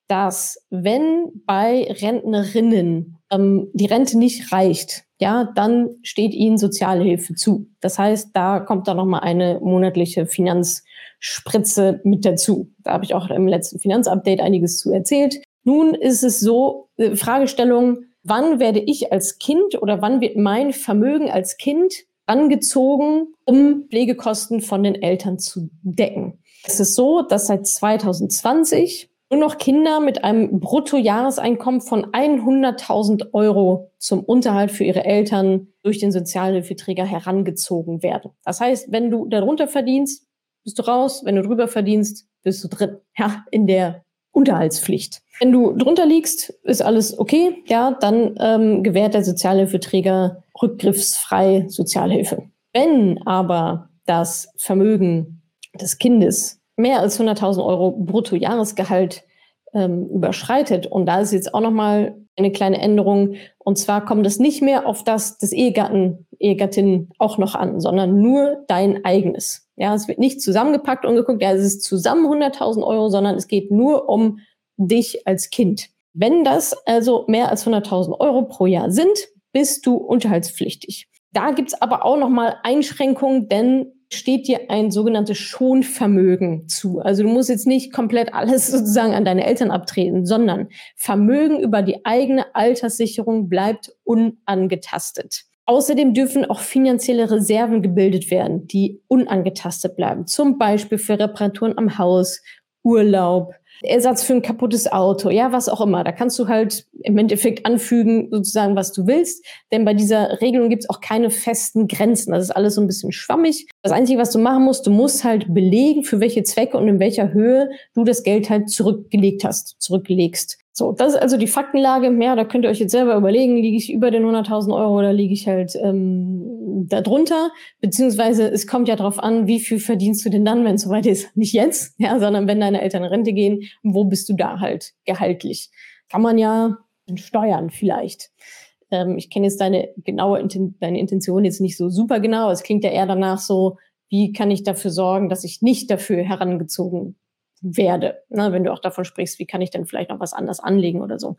S1: dass wenn bei Rentnerinnen ähm, die Rente nicht reicht, ja, dann steht ihnen Sozialhilfe zu. Das heißt, da kommt dann nochmal eine monatliche Finanzspritze mit dazu. Da habe ich auch im letzten Finanzupdate einiges zu erzählt. Nun ist es so, äh, Fragestellung, wann werde ich als Kind oder wann wird mein Vermögen als Kind angezogen, um Pflegekosten von den Eltern zu decken? Es ist so, dass seit 2020 nur noch Kinder mit einem Bruttojahreseinkommen von 100.000 Euro zum Unterhalt für ihre Eltern durch den Sozialhilfeträger herangezogen werden. Das heißt, wenn du darunter verdienst, bist du raus. Wenn du drüber verdienst, bist du drin. Ja, in der Unterhaltspflicht. Wenn du drunter liegst, ist alles okay. Ja, dann ähm, gewährt der Sozialhilfeträger rückgriffsfrei Sozialhilfe. Wenn aber das Vermögen des Kindes mehr als 100.000 Euro Bruttojahresgehalt ähm, überschreitet. Und da ist jetzt auch nochmal eine kleine Änderung. Und zwar kommt es nicht mehr auf das des Ehegatten, Ehegattin auch noch an, sondern nur dein eigenes. Ja, es wird nicht zusammengepackt und geguckt, ja, es ist zusammen 100.000 Euro, sondern es geht nur um dich als Kind. Wenn das also mehr als 100.000 Euro pro Jahr sind, bist du unterhaltspflichtig. Da gibt's aber auch nochmal Einschränkungen, denn steht dir ein sogenanntes Schonvermögen zu. Also du musst jetzt nicht komplett alles [LAUGHS] sozusagen an deine Eltern abtreten, sondern Vermögen über die eigene Alterssicherung bleibt unangetastet. Außerdem dürfen auch finanzielle Reserven gebildet werden, die unangetastet bleiben. Zum Beispiel für Reparaturen am Haus, Urlaub, Ersatz für ein kaputtes Auto, ja, was auch immer. Da kannst du halt im Endeffekt anfügen, sozusagen, was du willst. Denn bei dieser Regelung gibt es auch keine festen Grenzen. Das ist alles so ein bisschen schwammig. Das Einzige, was du machen musst, du musst halt belegen, für welche Zwecke und in welcher Höhe du das Geld halt zurückgelegt hast, zurücklegst. So, das ist also die Faktenlage. Ja, da könnt ihr euch jetzt selber überlegen, liege ich über den 100.000 Euro oder liege ich halt ähm, darunter? Beziehungsweise es kommt ja darauf an, wie viel verdienst du denn dann, wenn es soweit ist? Nicht jetzt, ja, sondern wenn deine Eltern in Rente gehen, wo bist du da halt gehaltlich? Kann man ja steuern vielleicht. Ähm, ich kenne jetzt deine genaue deine Intention jetzt nicht so super genau. Es klingt ja eher danach so, wie kann ich dafür sorgen, dass ich nicht dafür herangezogen werde. Ne, wenn du auch davon sprichst, wie kann ich denn vielleicht noch was anders anlegen oder so.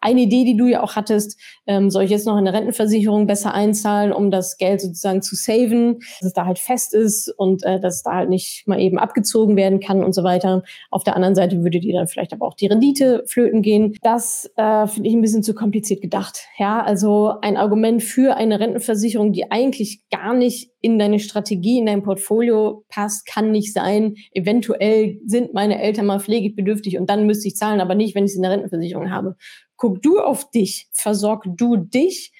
S1: Eine Idee, die du ja auch hattest, ähm, soll ich jetzt noch in eine Rentenversicherung besser einzahlen, um das Geld sozusagen zu saven, dass es da halt fest ist und äh, dass es da halt nicht mal eben abgezogen werden kann und so weiter. Auf der anderen Seite würde dir dann vielleicht aber auch die Rendite flöten gehen. Das äh, finde ich ein bisschen zu kompliziert gedacht. Ja, also ein Argument für eine Rentenversicherung, die eigentlich gar nicht in deine Strategie, in dein Portfolio passt, kann nicht sein. Eventuell sind meine Eltern mal pflegebedürftig und dann müsste ich zahlen, aber nicht, wenn ich es in der Rentenversicherung habe. Guck du auf dich, versorg du dich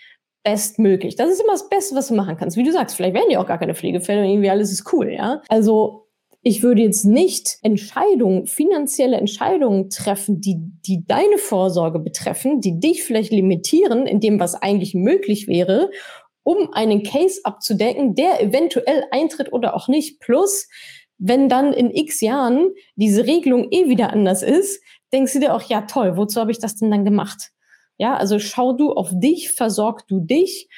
S1: bestmöglich. Das ist immer das Beste, was du machen kannst. Wie du sagst, vielleicht werden ja auch gar keine Pflegefälle und irgendwie alles ist cool, ja. Also ich würde jetzt nicht Entscheidungen, finanzielle Entscheidungen treffen, die, die deine Vorsorge betreffen, die dich vielleicht limitieren in dem, was eigentlich möglich wäre um einen Case abzudecken, der eventuell eintritt oder auch nicht. Plus, wenn dann in x Jahren diese Regelung eh wieder anders ist, denkst du dir auch, ja toll, wozu habe ich das denn dann gemacht? Ja, also schau du auf dich, versorg du dich,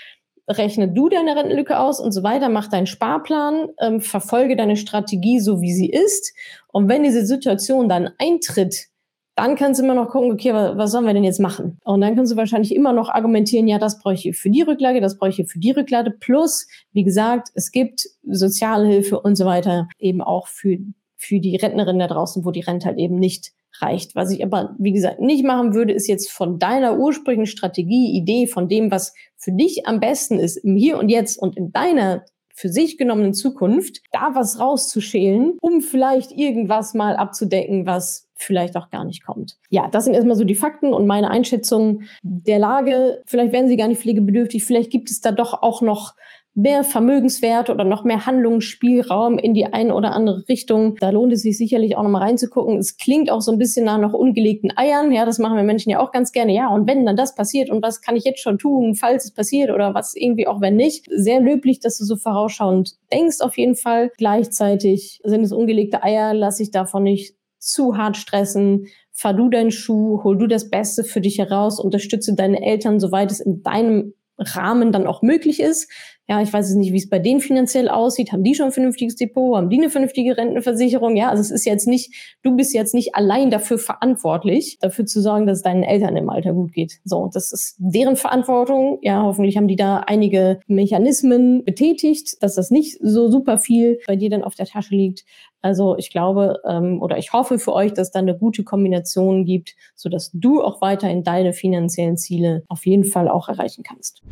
S1: rechne du deine Rentenlücke aus und so weiter, mach deinen Sparplan, ähm, verfolge deine Strategie so, wie sie ist. Und wenn diese Situation dann eintritt, dann kannst du immer noch gucken, okay, was sollen wir denn jetzt machen? Und dann kannst du wahrscheinlich immer noch argumentieren, ja, das brauche ich für die Rücklage, das brauche ich für die Rücklage. Plus, wie gesagt, es gibt Sozialhilfe und so weiter eben auch für, für die Rentnerin da draußen, wo die Rente halt eben nicht reicht. Was ich aber, wie gesagt, nicht machen würde, ist jetzt von deiner ursprünglichen Strategie, Idee, von dem, was für dich am besten ist, im Hier und Jetzt und in deiner für sich genommenen Zukunft, da was rauszuschälen, um vielleicht irgendwas mal abzudecken, was vielleicht auch gar nicht kommt. Ja, das sind erstmal so die Fakten und meine Einschätzung der Lage. Vielleicht werden sie gar nicht pflegebedürftig, vielleicht gibt es da doch auch noch mehr Vermögenswert oder noch mehr Handlungsspielraum in die eine oder andere Richtung. Da lohnt es sich sicherlich auch nochmal reinzugucken. Es klingt auch so ein bisschen nach noch ungelegten Eiern. Ja, das machen wir Menschen ja auch ganz gerne. Ja, und wenn dann das passiert und was kann ich jetzt schon tun, falls es passiert oder was irgendwie auch wenn nicht. Sehr löblich, dass du so vorausschauend denkst auf jeden Fall. Gleichzeitig sind es ungelegte Eier, lass ich davon nicht zu hart stressen, fahr du deinen Schuh, hol du das Beste für dich heraus, unterstütze deine Eltern, soweit es in deinem Rahmen dann auch möglich ist. Ja, ich weiß es nicht, wie es bei denen finanziell aussieht. Haben die schon ein vernünftiges Depot? Haben die eine vernünftige Rentenversicherung? Ja, also es ist jetzt nicht, du bist jetzt nicht allein dafür verantwortlich, dafür zu sorgen, dass es deinen Eltern im Alter gut geht. So, das ist deren Verantwortung. Ja, hoffentlich haben die da einige Mechanismen betätigt, dass das nicht so super viel bei dir dann auf der Tasche liegt. Also ich glaube ähm, oder ich hoffe für euch, dass da eine gute Kombination gibt, so dass du auch weiterhin deine finanziellen Ziele auf jeden Fall auch erreichen kannst.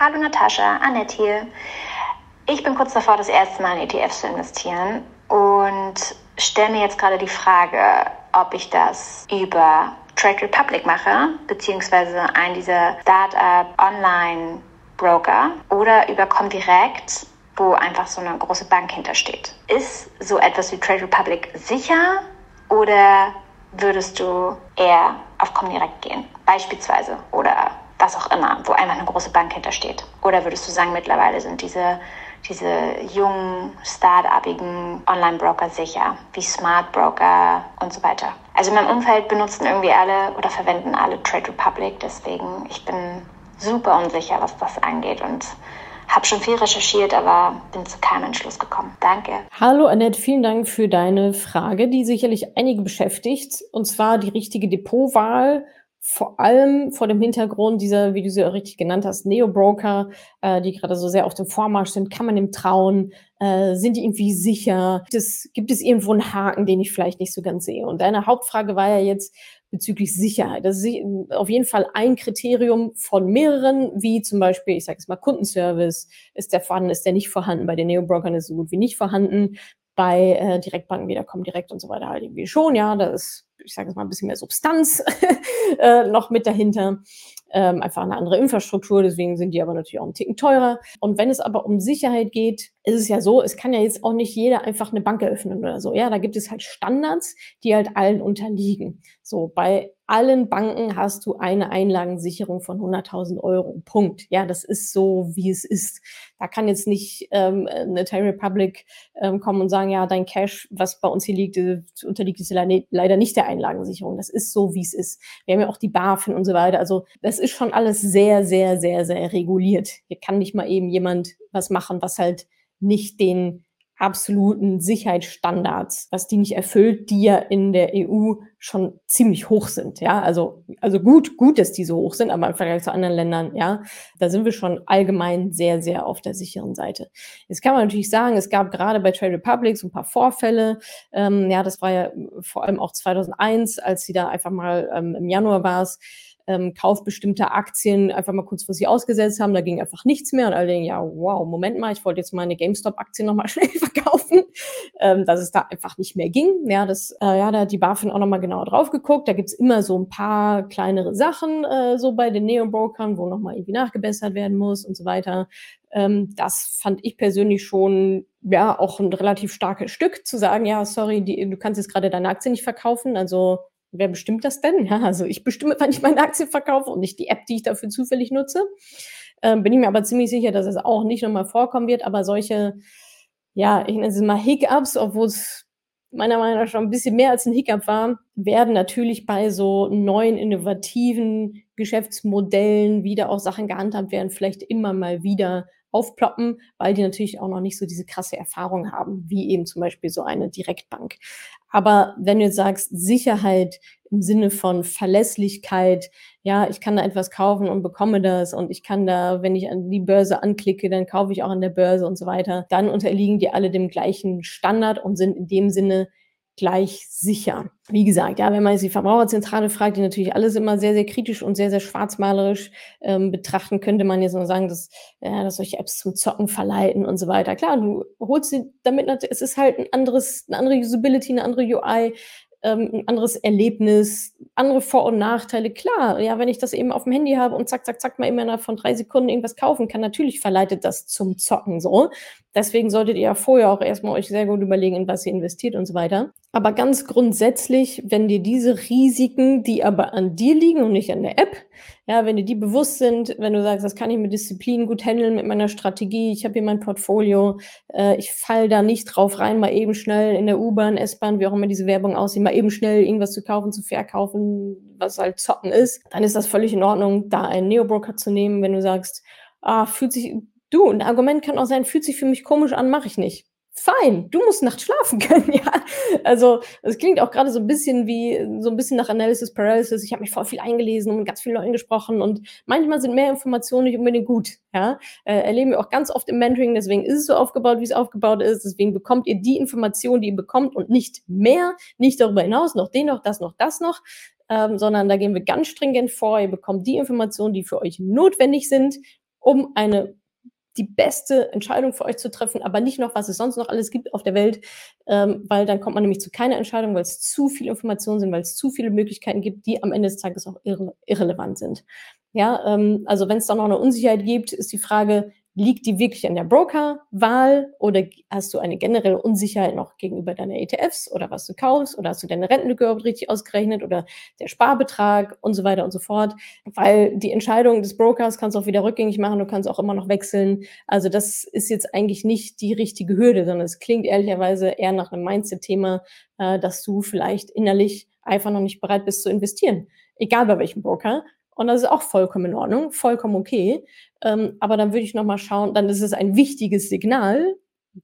S6: Hallo Natascha, Annette hier. Ich bin kurz davor, das erste Mal in ETFs zu investieren und stelle mir jetzt gerade die Frage, ob ich das über Trade Republic mache, beziehungsweise einen dieser Startup Online Broker oder über Comdirect, wo einfach so eine große Bank hintersteht. Ist so etwas wie Trade Republic sicher oder würdest du eher auf Comdirect gehen, beispielsweise, oder was auch immer, wo einfach eine große Bank hintersteht? Oder würdest du sagen, mittlerweile sind diese, diese jungen, start-upigen Online-Broker sicher, wie Smart Broker und so weiter? Also in meinem Umfeld benutzen irgendwie alle oder verwenden alle Trade Republic, deswegen ich bin super unsicher, was das angeht und habe schon viel recherchiert, aber bin zu keinem Entschluss gekommen. Danke.
S1: Hallo Annette, vielen Dank für deine Frage, die sicherlich einige beschäftigt. Und zwar die richtige Depotwahl vor allem vor dem Hintergrund dieser, wie du sie auch richtig genannt hast, Neo-Broker, äh, die gerade so sehr auf dem Vormarsch sind, kann man dem trauen? Äh, sind die irgendwie sicher? Gibt es, gibt es irgendwo einen Haken, den ich vielleicht nicht so ganz sehe? Und deine Hauptfrage war ja jetzt bezüglich Sicherheit. Das ist auf jeden Fall ein Kriterium von mehreren, wie zum Beispiel, ich sage jetzt mal Kundenservice, ist der vorhanden, ist der nicht vorhanden? Bei den Neo-Brokern ist so gut wie nicht vorhanden. Bei äh, Direktbanken wieder kommen direkt und so weiter halt irgendwie schon, ja, da ist ich sage jetzt mal, ein bisschen mehr Substanz [LAUGHS] äh, noch mit dahinter. Ähm, einfach eine andere Infrastruktur, deswegen sind die aber natürlich auch ein Ticken teurer. Und wenn es aber um Sicherheit geht, ist es ja so, es kann ja jetzt auch nicht jeder einfach eine Bank eröffnen oder so. Ja, da gibt es halt Standards, die halt allen unterliegen. So, bei allen Banken hast du eine Einlagensicherung von 100.000 Euro. Punkt. Ja, das ist so, wie es ist. Da kann jetzt nicht ähm, eine Thai Republic ähm, kommen und sagen, ja, dein Cash, was bei uns hier liegt, äh, unterliegt jetzt leider nicht der Einlagensicherung. Das ist so, wie es ist. Wir haben ja auch die BaFin und so weiter. Also das ist schon alles sehr, sehr, sehr, sehr reguliert. Hier kann nicht mal eben jemand was machen, was halt nicht den absoluten Sicherheitsstandards, was die nicht erfüllt, die ja in der EU schon ziemlich hoch sind. Ja, also, also gut, gut, dass die so hoch sind, aber im Vergleich zu anderen Ländern, ja, da sind wir schon allgemein sehr, sehr auf der sicheren Seite. Jetzt kann man natürlich sagen, es gab gerade bei Trade Republic so ein paar Vorfälle. Ähm, ja, das war ja vor allem auch 2001, als sie da einfach mal ähm, im Januar war es, ähm, Kauf bestimmter Aktien einfach mal kurzfristig ausgesetzt haben. Da ging einfach nichts mehr und alle denken, ja, wow, Moment mal, ich wollte jetzt meine GameStop-Aktien nochmal [LAUGHS] schnell verkaufen, ähm, dass es da einfach nicht mehr ging. Ja, das, äh, ja, da hat die BaFin auch nochmal genauer drauf geguckt. Da gibt's immer so ein paar kleinere Sachen äh, so bei den Neo-Brokern, wo nochmal irgendwie nachgebessert werden muss und so weiter. Ähm, das fand ich persönlich schon ja auch ein relativ starkes Stück zu sagen, ja, sorry, die, du kannst jetzt gerade deine Aktie nicht verkaufen, also Wer bestimmt das denn? Ja, also ich bestimme, wann ich meine Aktien verkaufe und nicht die App, die ich dafür zufällig nutze. Ähm, bin ich mir aber ziemlich sicher, dass es auch nicht nochmal vorkommen wird. Aber solche, ja, ich nenne es mal Hiccups, obwohl es meiner Meinung nach schon ein bisschen mehr als ein Hiccup war, werden natürlich bei so neuen innovativen Geschäftsmodellen wieder auch Sachen gehandhabt werden, vielleicht immer mal wieder aufploppen, weil die natürlich auch noch nicht so diese krasse Erfahrung haben, wie eben zum Beispiel so eine Direktbank. Aber wenn du jetzt sagst, Sicherheit im Sinne von Verlässlichkeit, ja, ich kann da etwas kaufen und bekomme das und ich kann da, wenn ich an die Börse anklicke, dann kaufe ich auch an der Börse und so weiter, dann unterliegen die alle dem gleichen Standard und sind in dem Sinne gleich sicher. Wie gesagt, ja, wenn man jetzt die Verbraucherzentrale fragt, die natürlich alles immer sehr, sehr kritisch und sehr, sehr schwarzmalerisch ähm, betrachten, könnte man jetzt nur sagen, dass, ja, dass solche Apps zum Zocken verleiten und so weiter. Klar, du holst sie damit, es ist halt ein anderes, eine andere Usability, eine andere UI, ähm, ein anderes Erlebnis, andere Vor- und Nachteile. Klar, ja, wenn ich das eben auf dem Handy habe und zack, zack, zack, mal immer innerhalb von drei Sekunden irgendwas kaufen kann, natürlich verleitet das zum Zocken so. Deswegen solltet ihr ja vorher auch erstmal euch sehr gut überlegen, in was ihr investiert und so weiter. Aber ganz grundsätzlich, wenn dir diese Risiken, die aber an dir liegen und nicht an der App, ja, wenn dir die bewusst sind, wenn du sagst, das kann ich mit Disziplin gut handeln, mit meiner Strategie, ich habe hier mein Portfolio, äh, ich fall da nicht drauf rein, mal eben schnell in der U-Bahn, S-Bahn, wie auch immer diese Werbung aussieht, mal eben schnell irgendwas zu kaufen, zu verkaufen, was halt zocken ist, dann ist das völlig in Ordnung, da einen Neo-Broker zu nehmen, wenn du sagst, ah, fühlt sich, du, ein Argument kann auch sein, fühlt sich für mich komisch an, mache ich nicht fein, du musst nachts schlafen [LAUGHS] können, ja. Also es klingt auch gerade so ein bisschen wie so ein bisschen nach Analysis Paralysis. Ich habe mich voll viel eingelesen und mit ganz vielen Leuten gesprochen und manchmal sind mehr Informationen nicht unbedingt gut, ja. Äh, erleben wir auch ganz oft im Mentoring, deswegen ist es so aufgebaut, wie es aufgebaut ist. Deswegen bekommt ihr die Informationen, die ihr bekommt und nicht mehr, nicht darüber hinaus, noch den noch, das noch, das noch. Ähm, sondern da gehen wir ganz stringent vor. Ihr bekommt die Informationen, die für euch notwendig sind, um eine die beste Entscheidung für euch zu treffen, aber nicht noch, was es sonst noch alles gibt auf der Welt, ähm, weil dann kommt man nämlich zu keiner Entscheidung, weil es zu viele Informationen sind, weil es zu viele Möglichkeiten gibt, die am Ende des Tages auch irre irrelevant sind. Ja, ähm, also wenn es da noch eine Unsicherheit gibt, ist die Frage, Liegt die wirklich an der Brokerwahl oder hast du eine generelle Unsicherheit noch gegenüber deiner ETFs oder was du kaufst oder hast du deine Rentenlücke überhaupt richtig ausgerechnet oder der Sparbetrag und so weiter und so fort? Weil die Entscheidung des Brokers kannst du auch wieder rückgängig machen, du kannst auch immer noch wechseln. Also das ist jetzt eigentlich nicht die richtige Hürde, sondern es klingt ehrlicherweise eher nach einem Mindset-Thema, äh, dass du vielleicht innerlich einfach noch nicht bereit bist zu investieren. Egal bei welchem Broker. Und das ist auch vollkommen in Ordnung, vollkommen okay. Ähm, aber dann würde ich nochmal schauen, dann ist es ein wichtiges Signal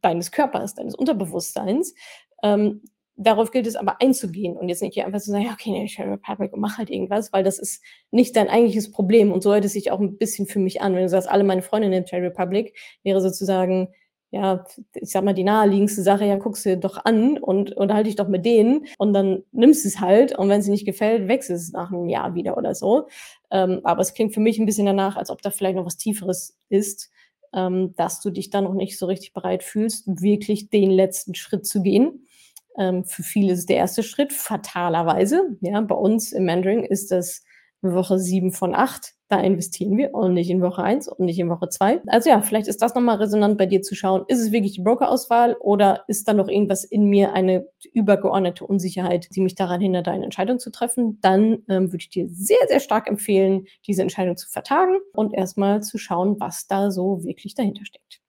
S1: deines Körpers, deines Unterbewusstseins. Ähm, darauf gilt es aber einzugehen und jetzt nicht hier einfach zu sagen, ja, okay, nee, ich höre Republic und mach halt irgendwas, weil das ist nicht dein eigentliches Problem. Und so hört es sich auch ein bisschen für mich an. Wenn du sagst, alle meine Freundinnen in Trade Republic, wäre sozusagen, ja, ich sag mal, die naheliegendste Sache, ja, guckst du doch an und unterhalte dich doch mit denen und dann nimmst es halt und wenn es dir nicht gefällt, wechselst es nach einem Jahr wieder oder so. Ähm, aber es klingt für mich ein bisschen danach, als ob da vielleicht noch was Tieferes ist, ähm, dass du dich dann noch nicht so richtig bereit fühlst, wirklich den letzten Schritt zu gehen. Ähm, für viele ist es der erste Schritt, fatalerweise. Ja, bei uns im Mandarin ist das Woche sieben von acht. Da investieren wir und nicht in Woche eins und nicht in Woche zwei. Also ja, vielleicht ist das nochmal resonant bei dir zu schauen. Ist es wirklich die Brokerauswahl oder ist da noch irgendwas in mir, eine übergeordnete Unsicherheit, die mich daran hindert, eine Entscheidung zu treffen? Dann ähm, würde ich dir sehr, sehr stark empfehlen, diese Entscheidung zu vertagen und erstmal zu schauen, was da so wirklich dahinter steckt.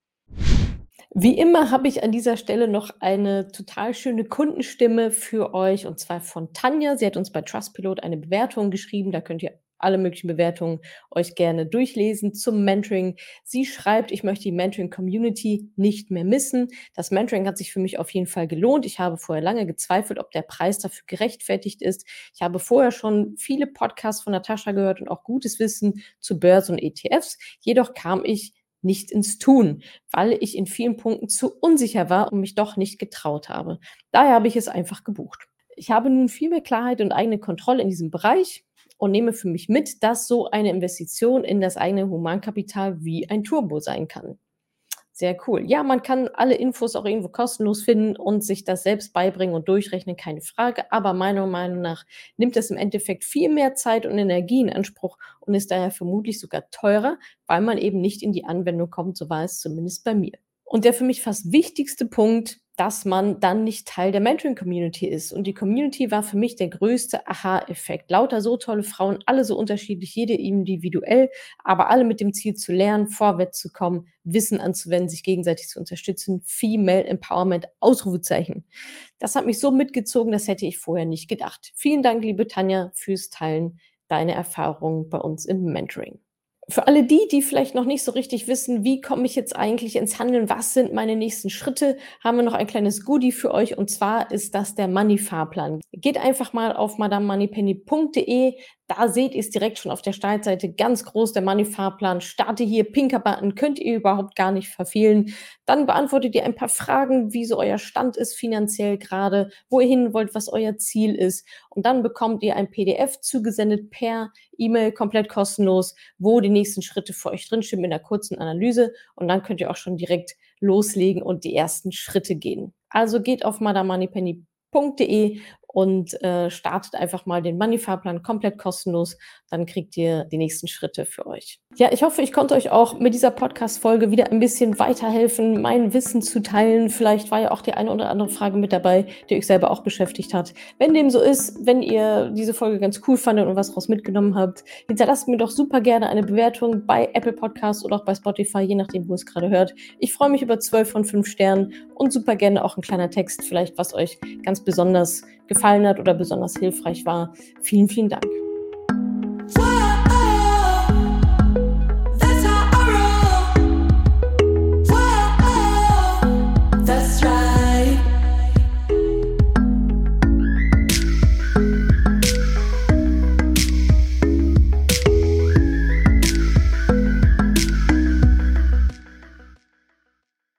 S1: Wie immer habe ich an dieser Stelle noch eine total schöne Kundenstimme für euch und zwar von Tanja. Sie hat uns bei Trustpilot eine Bewertung geschrieben. Da könnt ihr alle möglichen Bewertungen euch gerne durchlesen zum Mentoring. Sie schreibt, ich möchte die Mentoring-Community nicht mehr missen. Das Mentoring hat sich für mich auf jeden Fall gelohnt. Ich habe vorher lange gezweifelt, ob der Preis dafür gerechtfertigt ist. Ich habe vorher schon viele Podcasts von Natascha gehört und auch gutes Wissen zu Börse und ETFs. Jedoch kam ich nicht ins Tun, weil ich in vielen Punkten zu unsicher war und mich doch nicht getraut habe. Daher habe ich es einfach gebucht. Ich habe nun viel mehr Klarheit und eigene Kontrolle in diesem Bereich und nehme für mich mit, dass so eine Investition in das eigene Humankapital wie ein Turbo sein kann. Sehr cool. Ja, man kann alle Infos auch irgendwo kostenlos finden und sich das selbst beibringen und durchrechnen, keine Frage. Aber meiner Meinung nach nimmt es im Endeffekt viel mehr Zeit und Energie in Anspruch und ist daher vermutlich sogar teurer, weil man eben nicht in die Anwendung kommt. So war es zumindest bei mir. Und der für mich fast wichtigste Punkt dass man dann nicht Teil der Mentoring-Community ist. Und die Community war für mich der größte Aha-Effekt. Lauter so tolle Frauen, alle so unterschiedlich, jede individuell, aber alle mit dem Ziel zu lernen, vorwärts zu kommen, Wissen anzuwenden, sich gegenseitig zu unterstützen. Female Empowerment, Ausrufezeichen. Das hat mich so mitgezogen, das hätte ich vorher nicht gedacht. Vielen Dank, liebe Tanja, fürs Teilen deiner Erfahrungen bei uns im Mentoring. Für alle die, die vielleicht noch nicht so richtig wissen, wie komme ich jetzt eigentlich ins Handeln, was sind meine nächsten Schritte, haben wir noch ein kleines Goodie für euch? Und zwar ist das der Money-Fahrplan. Geht einfach mal auf madamemoneypenny.de, da seht ihr es direkt schon auf der Startseite ganz groß, der Money-Fahrplan. Starte hier, pinker Button, könnt ihr überhaupt gar nicht verfehlen. Dann beantwortet ihr ein paar Fragen, wie so euer Stand ist finanziell gerade, wo ihr hin wollt, was euer Ziel ist. Und dann bekommt ihr ein PDF zugesendet per E-Mail, komplett kostenlos, wo die nächsten Schritte für euch drinstehen in der kurzen Analyse. Und dann könnt ihr auch schon direkt loslegen und die ersten Schritte gehen. Also geht auf madamoneypenny.de und äh, startet einfach mal den Money-Fahrplan komplett kostenlos. Dann kriegt ihr die nächsten Schritte für euch. Ja, ich hoffe, ich konnte euch auch mit dieser Podcast-Folge wieder ein bisschen weiterhelfen, mein Wissen zu teilen. Vielleicht war ja auch die eine oder andere Frage mit dabei, die euch selber auch beschäftigt hat. Wenn dem so ist, wenn ihr diese Folge ganz cool fandet und was daraus mitgenommen habt, hinterlasst mir doch super gerne eine Bewertung bei Apple Podcasts oder auch bei Spotify, je nachdem, wo es gerade hört. Ich freue mich über 12 von 5 Sternen und super gerne auch ein kleiner Text, vielleicht was euch ganz besonders gefallen hat oder besonders hilfreich war. Vielen, vielen Dank.